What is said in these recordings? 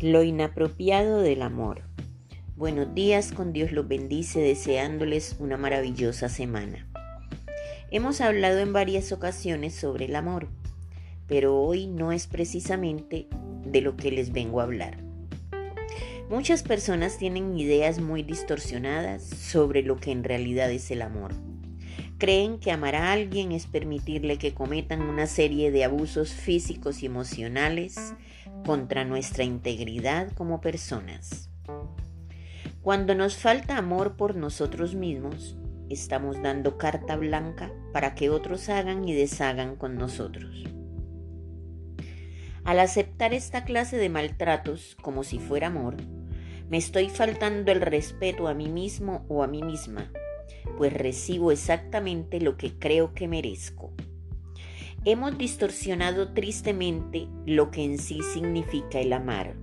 Lo inapropiado del amor. Buenos días, con Dios los bendice, deseándoles una maravillosa semana. Hemos hablado en varias ocasiones sobre el amor, pero hoy no es precisamente de lo que les vengo a hablar. Muchas personas tienen ideas muy distorsionadas sobre lo que en realidad es el amor. Creen que amar a alguien es permitirle que cometan una serie de abusos físicos y emocionales contra nuestra integridad como personas. Cuando nos falta amor por nosotros mismos, estamos dando carta blanca para que otros hagan y deshagan con nosotros. Al aceptar esta clase de maltratos como si fuera amor, me estoy faltando el respeto a mí mismo o a mí misma pues recibo exactamente lo que creo que merezco. Hemos distorsionado tristemente lo que en sí significa el amar.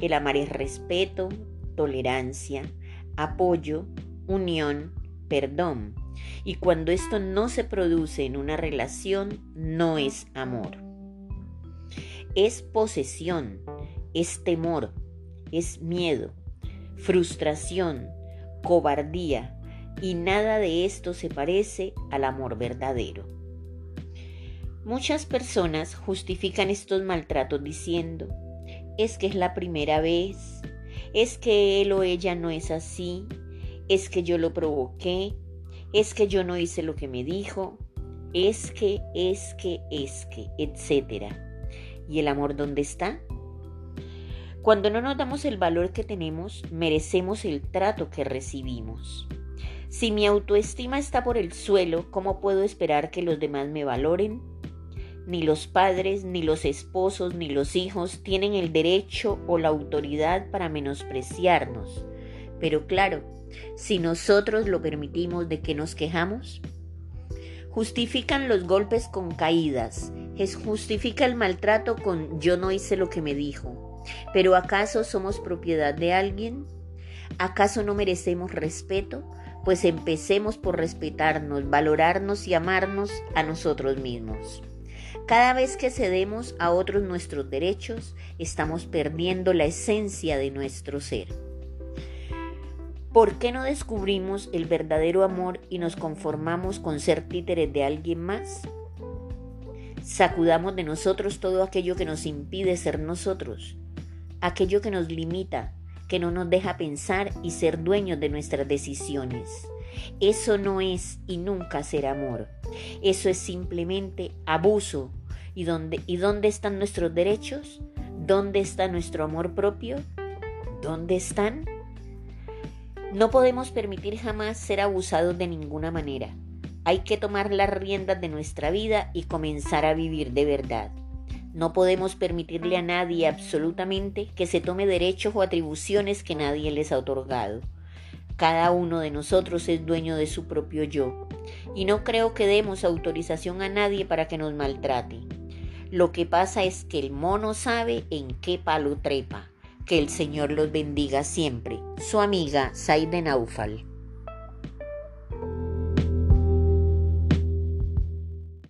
El amar es respeto, tolerancia, apoyo, unión, perdón. Y cuando esto no se produce en una relación, no es amor. Es posesión, es temor, es miedo, frustración, cobardía, y nada de esto se parece al amor verdadero. Muchas personas justifican estos maltratos diciendo, es que es la primera vez, es que él o ella no es así, es que yo lo provoqué, es que yo no hice lo que me dijo, es que, es que, es que, etc. ¿Y el amor dónde está? Cuando no nos damos el valor que tenemos, merecemos el trato que recibimos. Si mi autoestima está por el suelo, ¿cómo puedo esperar que los demás me valoren? Ni los padres, ni los esposos, ni los hijos tienen el derecho o la autoridad para menospreciarnos. Pero claro, si nosotros lo permitimos, ¿de qué nos quejamos? Justifican los golpes con caídas, justifica el maltrato con yo no hice lo que me dijo. Pero ¿acaso somos propiedad de alguien? ¿Acaso no merecemos respeto? Pues empecemos por respetarnos, valorarnos y amarnos a nosotros mismos. Cada vez que cedemos a otros nuestros derechos, estamos perdiendo la esencia de nuestro ser. ¿Por qué no descubrimos el verdadero amor y nos conformamos con ser títeres de alguien más? Sacudamos de nosotros todo aquello que nos impide ser nosotros, aquello que nos limita, que no nos deja pensar y ser dueños de nuestras decisiones. Eso no es y nunca será amor. Eso es simplemente abuso. ¿Y dónde, ¿Y dónde están nuestros derechos? ¿Dónde está nuestro amor propio? ¿Dónde están? No podemos permitir jamás ser abusados de ninguna manera. Hay que tomar las riendas de nuestra vida y comenzar a vivir de verdad. No podemos permitirle a nadie absolutamente que se tome derechos o atribuciones que nadie les ha otorgado. Cada uno de nosotros es dueño de su propio yo, y no creo que demos autorización a nadie para que nos maltrate. Lo que pasa es que el mono sabe en qué palo trepa. Que el Señor los bendiga siempre. Su amiga Saide Naufal.